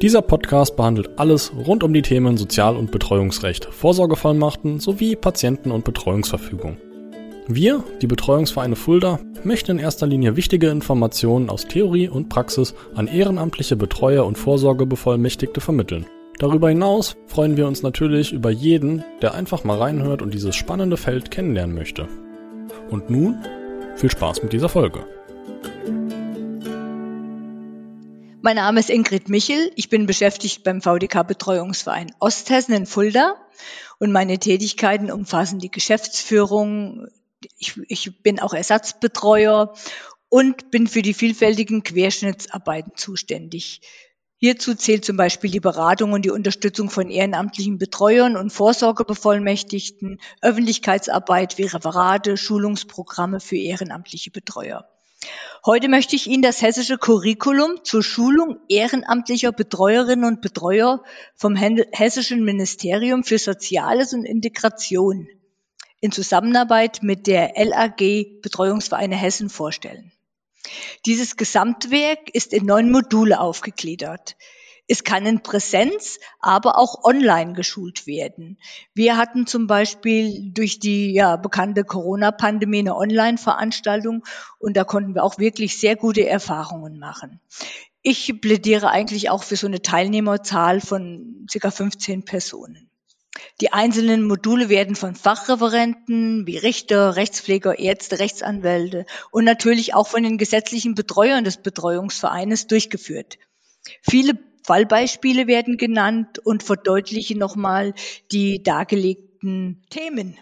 Dieser Podcast behandelt alles rund um die Themen Sozial- und Betreuungsrecht, Vorsorgevollmachten sowie Patienten- und Betreuungsverfügung. Wir, die Betreuungsvereine Fulda, möchten in erster Linie wichtige Informationen aus Theorie und Praxis an ehrenamtliche Betreuer und Vorsorgebevollmächtigte vermitteln. Darüber hinaus freuen wir uns natürlich über jeden, der einfach mal reinhört und dieses spannende Feld kennenlernen möchte. Und nun viel Spaß mit dieser Folge. Mein Name ist Ingrid Michel. Ich bin beschäftigt beim VDK Betreuungsverein Osthessen in Fulda und meine Tätigkeiten umfassen die Geschäftsführung. Ich, ich bin auch Ersatzbetreuer und bin für die vielfältigen Querschnittsarbeiten zuständig. Hierzu zählt zum Beispiel die Beratung und die Unterstützung von ehrenamtlichen Betreuern und Vorsorgebevollmächtigten, Öffentlichkeitsarbeit wie Referate, Schulungsprogramme für ehrenamtliche Betreuer. Heute möchte ich Ihnen das hessische Curriculum zur Schulung ehrenamtlicher Betreuerinnen und Betreuer vom Hessischen Ministerium für Soziales und Integration in Zusammenarbeit mit der LAG Betreuungsvereine Hessen vorstellen. Dieses Gesamtwerk ist in neun Module aufgegliedert. Es kann in Präsenz, aber auch online geschult werden. Wir hatten zum Beispiel durch die ja, bekannte Corona-Pandemie eine Online-Veranstaltung und da konnten wir auch wirklich sehr gute Erfahrungen machen. Ich plädiere eigentlich auch für so eine Teilnehmerzahl von circa 15 Personen. Die einzelnen Module werden von Fachreferenten wie Richter, Rechtspfleger, Ärzte, Rechtsanwälte und natürlich auch von den gesetzlichen Betreuern des Betreuungsvereines durchgeführt. Viele Fallbeispiele werden genannt und verdeutlichen nochmal die dargelegten Themen.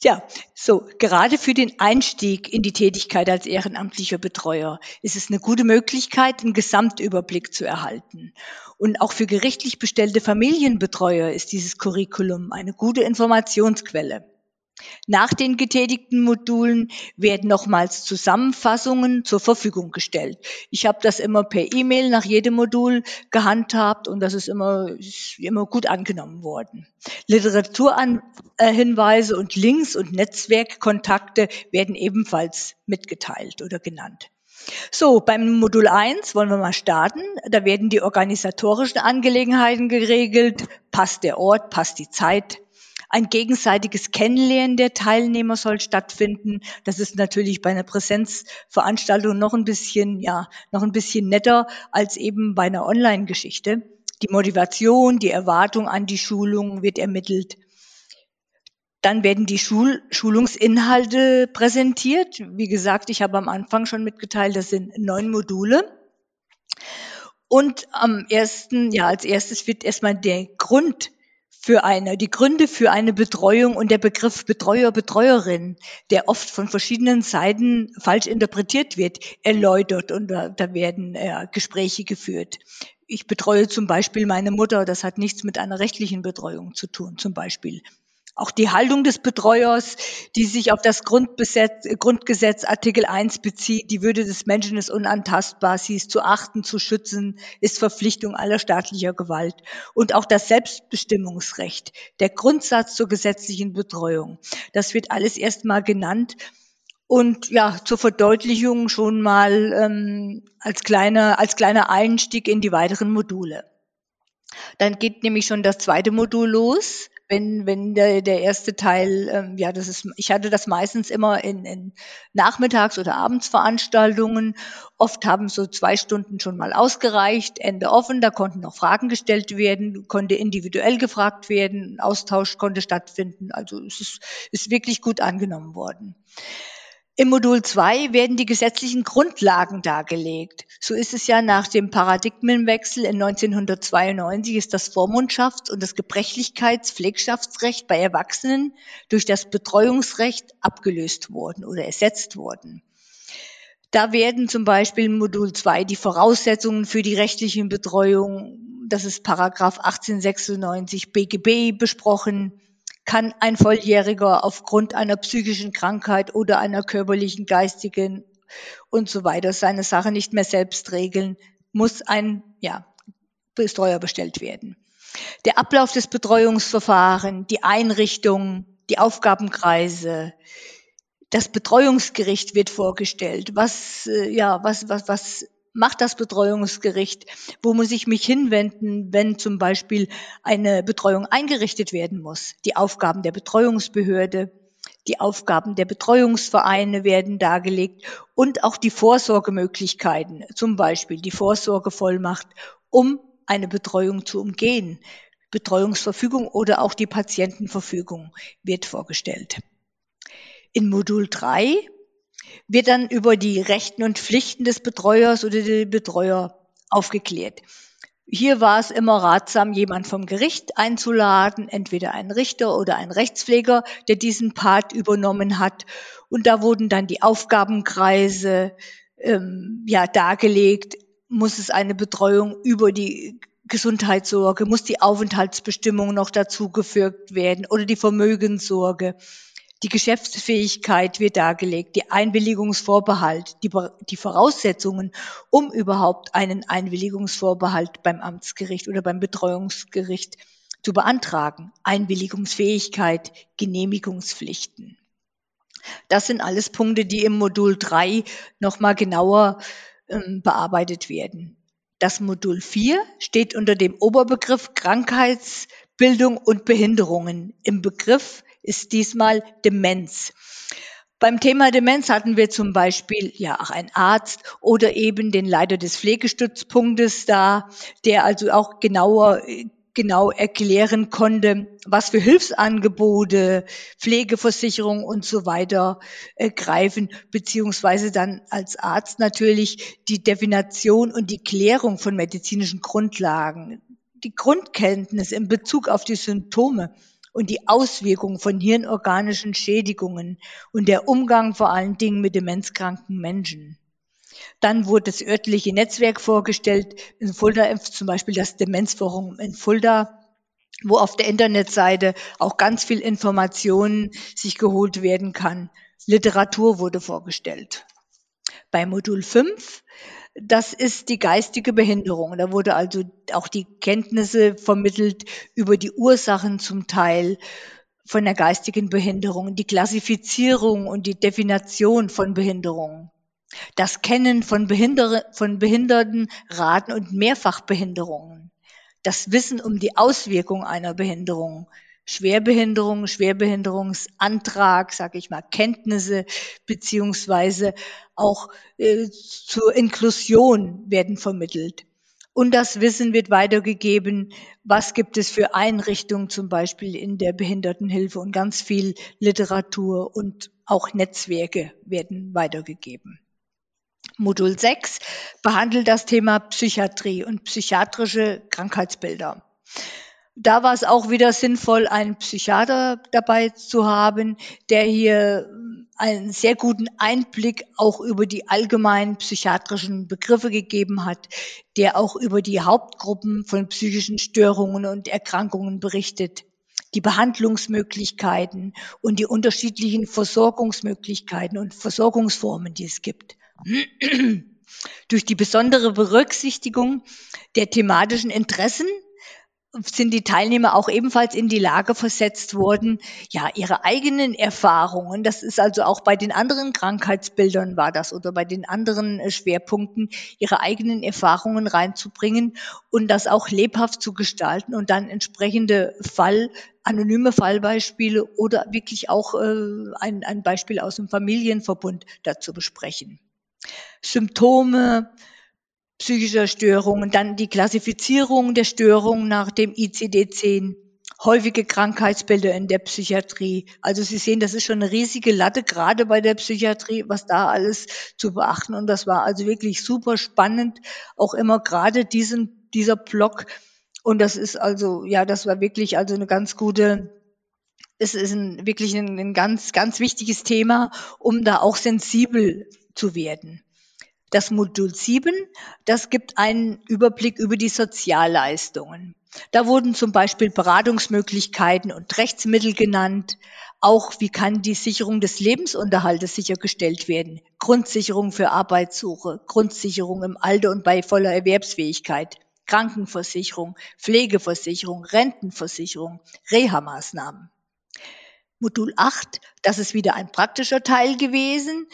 Ja, so, gerade für den Einstieg in die Tätigkeit als ehrenamtlicher Betreuer ist es eine gute Möglichkeit, einen Gesamtüberblick zu erhalten. Und auch für gerichtlich bestellte Familienbetreuer ist dieses Curriculum eine gute Informationsquelle. Nach den getätigten Modulen werden nochmals Zusammenfassungen zur Verfügung gestellt. Ich habe das immer per E-Mail nach jedem Modul gehandhabt und das ist immer, ist immer gut angenommen worden. Literaturhinweise und Links und Netzwerkkontakte werden ebenfalls mitgeteilt oder genannt. So, beim Modul 1 wollen wir mal starten. Da werden die organisatorischen Angelegenheiten geregelt. Passt der Ort, passt die Zeit, ein gegenseitiges Kennenlernen der Teilnehmer soll stattfinden. Das ist natürlich bei einer Präsenzveranstaltung noch ein bisschen, ja, noch ein bisschen netter als eben bei einer Online-Geschichte. Die Motivation, die Erwartung an die Schulung wird ermittelt. Dann werden die Schul Schulungsinhalte präsentiert. Wie gesagt, ich habe am Anfang schon mitgeteilt, das sind neun Module. Und am ersten, ja, als erstes wird erstmal der Grund für eine, die Gründe für eine Betreuung und der Begriff Betreuer, Betreuerin, der oft von verschiedenen Seiten falsch interpretiert wird, erläutert und da, da werden äh, Gespräche geführt. Ich betreue zum Beispiel meine Mutter, das hat nichts mit einer rechtlichen Betreuung zu tun, zum Beispiel. Auch die Haltung des Betreuers, die sich auf das Grundgesetz Artikel 1 bezieht, die Würde des Menschen ist unantastbar, sie ist zu achten, zu schützen, ist Verpflichtung aller staatlicher Gewalt. Und auch das Selbstbestimmungsrecht, der Grundsatz zur gesetzlichen Betreuung, das wird alles erstmal genannt. Und ja, zur Verdeutlichung schon mal ähm, als, kleiner, als kleiner Einstieg in die weiteren Module. Dann geht nämlich schon das zweite Modul los wenn, wenn der, der erste Teil, ähm, ja, das ist, ich hatte das meistens immer in, in Nachmittags- oder Abendsveranstaltungen. Oft haben so zwei Stunden schon mal ausgereicht, Ende offen, da konnten noch Fragen gestellt werden, konnte individuell gefragt werden, Austausch konnte stattfinden. Also es ist, ist wirklich gut angenommen worden. Im Modul 2 werden die gesetzlichen Grundlagen dargelegt. So ist es ja nach dem Paradigmenwechsel in 1992 ist das Vormundschafts- und das Gebrechlichkeits-Pflegschaftsrecht bei Erwachsenen durch das Betreuungsrecht abgelöst worden oder ersetzt worden. Da werden zum Beispiel im Modul 2 die Voraussetzungen für die rechtliche Betreuung, das ist Paragraph 1896 BGB besprochen, kann ein Volljähriger aufgrund einer psychischen Krankheit oder einer körperlichen, geistigen und so weiter seine Sache nicht mehr selbst regeln, muss ein ja, Betreuer bestellt werden. Der Ablauf des Betreuungsverfahrens, die Einrichtung, die Aufgabenkreise, das Betreuungsgericht wird vorgestellt, was, äh, ja, was, was, was macht das Betreuungsgericht? Wo muss ich mich hinwenden, wenn zum Beispiel eine Betreuung eingerichtet werden muss? Die Aufgaben der Betreuungsbehörde, die Aufgaben der Betreuungsvereine werden dargelegt und auch die Vorsorgemöglichkeiten, zum Beispiel die Vorsorgevollmacht, um eine Betreuung zu umgehen. Betreuungsverfügung oder auch die Patientenverfügung wird vorgestellt. In Modul 3 wird dann über die Rechten und Pflichten des Betreuers oder der Betreuer aufgeklärt. Hier war es immer ratsam, jemand vom Gericht einzuladen, entweder einen Richter oder einen Rechtspfleger, der diesen Part übernommen hat. Und da wurden dann die Aufgabenkreise ähm, ja dargelegt. Muss es eine Betreuung über die Gesundheitssorge, muss die Aufenthaltsbestimmung noch dazugefügt werden oder die Vermögenssorge. Die Geschäftsfähigkeit wird dargelegt, die Einwilligungsvorbehalt, die, die, Voraussetzungen, um überhaupt einen Einwilligungsvorbehalt beim Amtsgericht oder beim Betreuungsgericht zu beantragen. Einwilligungsfähigkeit, Genehmigungspflichten. Das sind alles Punkte, die im Modul 3 nochmal genauer ähm, bearbeitet werden. Das Modul 4 steht unter dem Oberbegriff Krankheitsbildung und Behinderungen. Im Begriff ist diesmal Demenz. Beim Thema Demenz hatten wir zum Beispiel ja auch einen Arzt oder eben den Leiter des Pflegestützpunktes da, der also auch genauer genau erklären konnte, was für Hilfsangebote, Pflegeversicherung und so weiter äh, greifen, beziehungsweise dann als Arzt natürlich die Definition und die Klärung von medizinischen Grundlagen, die Grundkenntnis in Bezug auf die Symptome und die Auswirkungen von hirnorganischen Schädigungen und der Umgang vor allen Dingen mit demenzkranken Menschen. Dann wurde das örtliche Netzwerk vorgestellt, in Fulda zum Beispiel das Demenzforum in Fulda, wo auf der Internetseite auch ganz viel Informationen sich geholt werden kann. Literatur wurde vorgestellt. Bei Modul 5 das ist die geistige Behinderung. Da wurde also auch die Kenntnisse vermittelt über die Ursachen zum Teil von der geistigen Behinderung, die Klassifizierung und die Definition von Behinderung, das Kennen von, Behinder von Behinderten, Raten und Mehrfachbehinderungen, das Wissen um die Auswirkung einer Behinderung, Schwerbehinderung, Schwerbehinderungsantrag, sage ich mal, Kenntnisse beziehungsweise auch äh, zur Inklusion werden vermittelt. Und das Wissen wird weitergegeben, was gibt es für Einrichtungen zum Beispiel in der Behindertenhilfe und ganz viel Literatur und auch Netzwerke werden weitergegeben. Modul 6 behandelt das Thema Psychiatrie und psychiatrische Krankheitsbilder. Da war es auch wieder sinnvoll, einen Psychiater dabei zu haben, der hier einen sehr guten Einblick auch über die allgemeinen psychiatrischen Begriffe gegeben hat, der auch über die Hauptgruppen von psychischen Störungen und Erkrankungen berichtet, die Behandlungsmöglichkeiten und die unterschiedlichen Versorgungsmöglichkeiten und Versorgungsformen, die es gibt. Durch die besondere Berücksichtigung der thematischen Interessen sind die Teilnehmer auch ebenfalls in die Lage versetzt worden, ja, ihre eigenen Erfahrungen, das ist also auch bei den anderen Krankheitsbildern war das oder bei den anderen äh, Schwerpunkten, ihre eigenen Erfahrungen reinzubringen und das auch lebhaft zu gestalten und dann entsprechende Fall, anonyme Fallbeispiele oder wirklich auch äh, ein, ein Beispiel aus dem Familienverbund dazu besprechen. Symptome, psychischer Störungen, dann die Klassifizierung der Störungen nach dem ICD-10, häufige Krankheitsbilder in der Psychiatrie. Also Sie sehen, das ist schon eine riesige Latte, gerade bei der Psychiatrie, was da alles zu beachten. Und das war also wirklich super spannend, auch immer gerade diesen, dieser Block. Und das ist also, ja, das war wirklich also eine ganz gute, es ist ein, wirklich ein, ein ganz, ganz wichtiges Thema, um da auch sensibel zu werden. Das Modul 7, das gibt einen Überblick über die Sozialleistungen. Da wurden zum Beispiel Beratungsmöglichkeiten und Rechtsmittel genannt. Auch wie kann die Sicherung des Lebensunterhaltes sichergestellt werden? Grundsicherung für Arbeitssuche, Grundsicherung im Alter und bei voller Erwerbsfähigkeit, Krankenversicherung, Pflegeversicherung, Rentenversicherung, Reha-Maßnahmen. Modul 8, das ist wieder ein praktischer Teil gewesen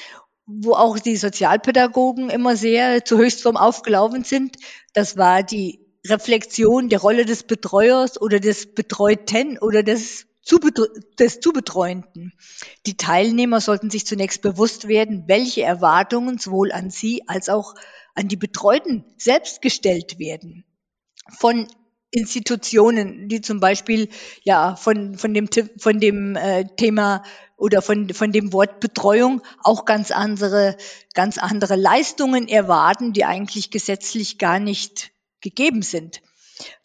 wo auch die Sozialpädagogen immer sehr zu Höchstform aufgelaufen sind. Das war die Reflexion der Rolle des Betreuers oder des Betreuten oder des, des Zubetreuenden. Die Teilnehmer sollten sich zunächst bewusst werden, welche Erwartungen sowohl an sie als auch an die Betreuten selbst gestellt werden. Von Institutionen, die zum Beispiel ja von, von dem, von dem äh, Thema oder von, von dem Wort Betreuung auch ganz andere, ganz andere Leistungen erwarten, die eigentlich gesetzlich gar nicht gegeben sind.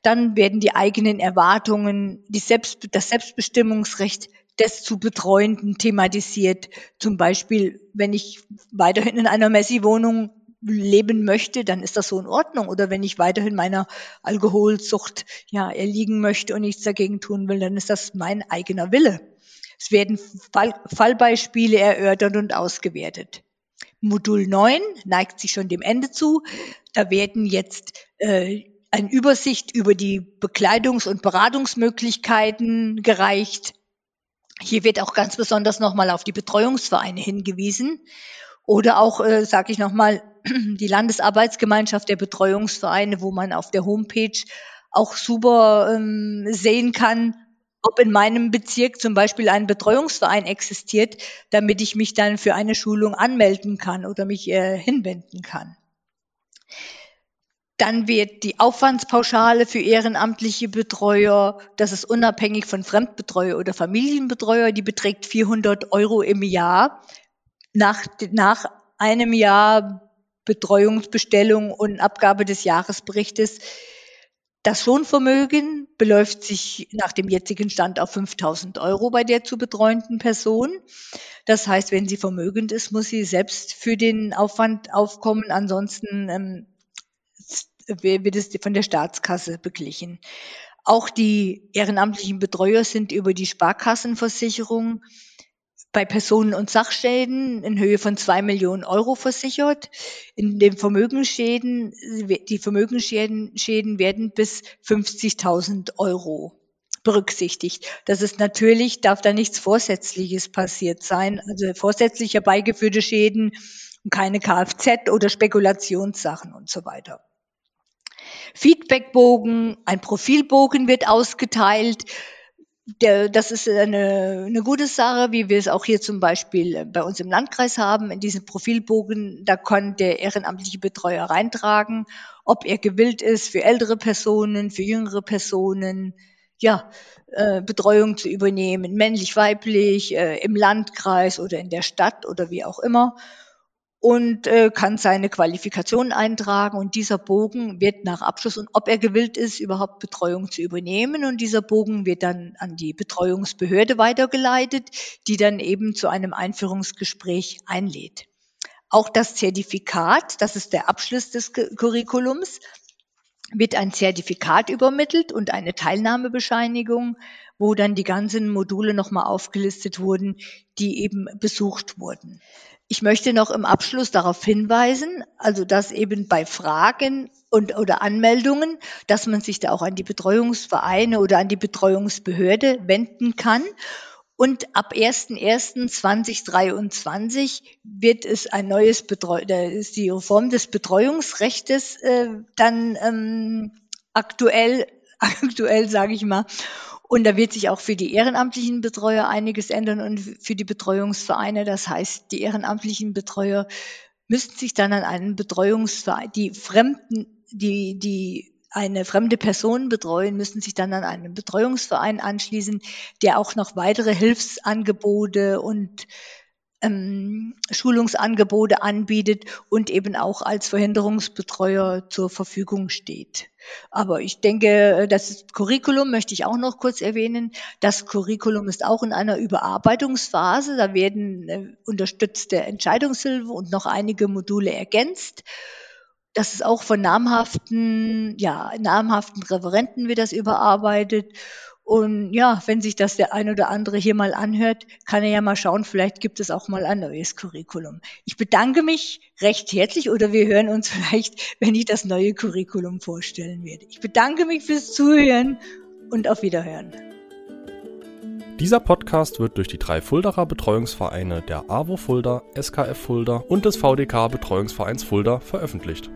Dann werden die eigenen Erwartungen, die Selbst, das Selbstbestimmungsrecht des zu Betreuenden thematisiert. Zum Beispiel, wenn ich weiterhin in einer Messi-Wohnung leben möchte, dann ist das so in Ordnung. Oder wenn ich weiterhin meiner Alkoholsucht ja erliegen möchte und nichts dagegen tun will, dann ist das mein eigener Wille. Es werden Fall Fallbeispiele erörtert und ausgewertet. Modul 9 neigt sich schon dem Ende zu. Da werden jetzt äh, eine Übersicht über die Bekleidungs- und Beratungsmöglichkeiten gereicht. Hier wird auch ganz besonders nochmal auf die Betreuungsvereine hingewiesen oder auch, äh, sage ich nochmal, die Landesarbeitsgemeinschaft der Betreuungsvereine, wo man auf der Homepage auch super ähm, sehen kann, ob in meinem Bezirk zum Beispiel ein Betreuungsverein existiert, damit ich mich dann für eine Schulung anmelden kann oder mich äh, hinwenden kann. Dann wird die Aufwandspauschale für ehrenamtliche Betreuer, das ist unabhängig von Fremdbetreuer oder Familienbetreuer, die beträgt 400 Euro im Jahr. Nach, nach einem Jahr Betreuungsbestellung und Abgabe des Jahresberichtes das Lohnvermögen beläuft sich nach dem jetzigen Stand auf 5000 Euro bei der zu betreuenden Person. Das heißt, wenn sie vermögend ist, muss sie selbst für den Aufwand aufkommen. Ansonsten ähm, wird es von der Staatskasse beglichen. Auch die ehrenamtlichen Betreuer sind über die Sparkassenversicherung bei Personen- und Sachschäden in Höhe von zwei Millionen Euro versichert. In den Vermögensschäden, die Vermögensschäden Schäden werden bis 50.000 Euro berücksichtigt. Das ist natürlich, darf da nichts Vorsätzliches passiert sein, also vorsätzlich herbeigeführte Schäden, keine Kfz oder Spekulationssachen und so weiter. Feedbackbogen, ein Profilbogen wird ausgeteilt der, das ist eine, eine gute Sache, wie wir es auch hier zum Beispiel bei uns im Landkreis haben. In diesem Profilbogen, da kann der ehrenamtliche Betreuer reintragen, ob er gewillt ist, für ältere Personen, für jüngere Personen, ja, äh, Betreuung zu übernehmen, männlich, weiblich, äh, im Landkreis oder in der Stadt oder wie auch immer und äh, kann seine Qualifikation eintragen und dieser Bogen wird nach Abschluss und ob er gewillt ist, überhaupt Betreuung zu übernehmen und dieser Bogen wird dann an die Betreuungsbehörde weitergeleitet, die dann eben zu einem Einführungsgespräch einlädt. Auch das Zertifikat, das ist der Abschluss des Curriculums, wird ein Zertifikat übermittelt und eine Teilnahmebescheinigung, wo dann die ganzen Module nochmal aufgelistet wurden, die eben besucht wurden. Ich möchte noch im Abschluss darauf hinweisen, also dass eben bei Fragen und oder Anmeldungen, dass man sich da auch an die Betreuungsvereine oder an die Betreuungsbehörde wenden kann. Und ab 01.01.2023 wird es ein neues Betreu ist die Reform des Betreuungsrechts äh, dann ähm, aktuell, aktuell sage ich mal. Und da wird sich auch für die ehrenamtlichen Betreuer einiges ändern und für die Betreuungsvereine. Das heißt, die ehrenamtlichen Betreuer müssten sich dann an einen Betreuungsverein, die Fremden, die, die eine fremde Person betreuen, müssen sich dann an einen Betreuungsverein anschließen, der auch noch weitere Hilfsangebote und ähm, Schulungsangebote anbietet und eben auch als Verhinderungsbetreuer zur Verfügung steht. Aber ich denke, das Curriculum möchte ich auch noch kurz erwähnen. Das Curriculum ist auch in einer Überarbeitungsphase. Da werden äh, unterstützte Entscheidungshilfe und noch einige Module ergänzt. Das ist auch von namhaften, ja, namhaften Referenten wird das überarbeitet. Und ja, wenn sich das der ein oder andere hier mal anhört, kann er ja mal schauen, vielleicht gibt es auch mal ein neues Curriculum. Ich bedanke mich recht herzlich oder wir hören uns vielleicht, wenn ich das neue Curriculum vorstellen werde. Ich bedanke mich fürs Zuhören und auf Wiederhören. Dieser Podcast wird durch die drei Fuldaer Betreuungsvereine der AWO Fulda, SKF Fulda und des VDK Betreuungsvereins Fulda veröffentlicht.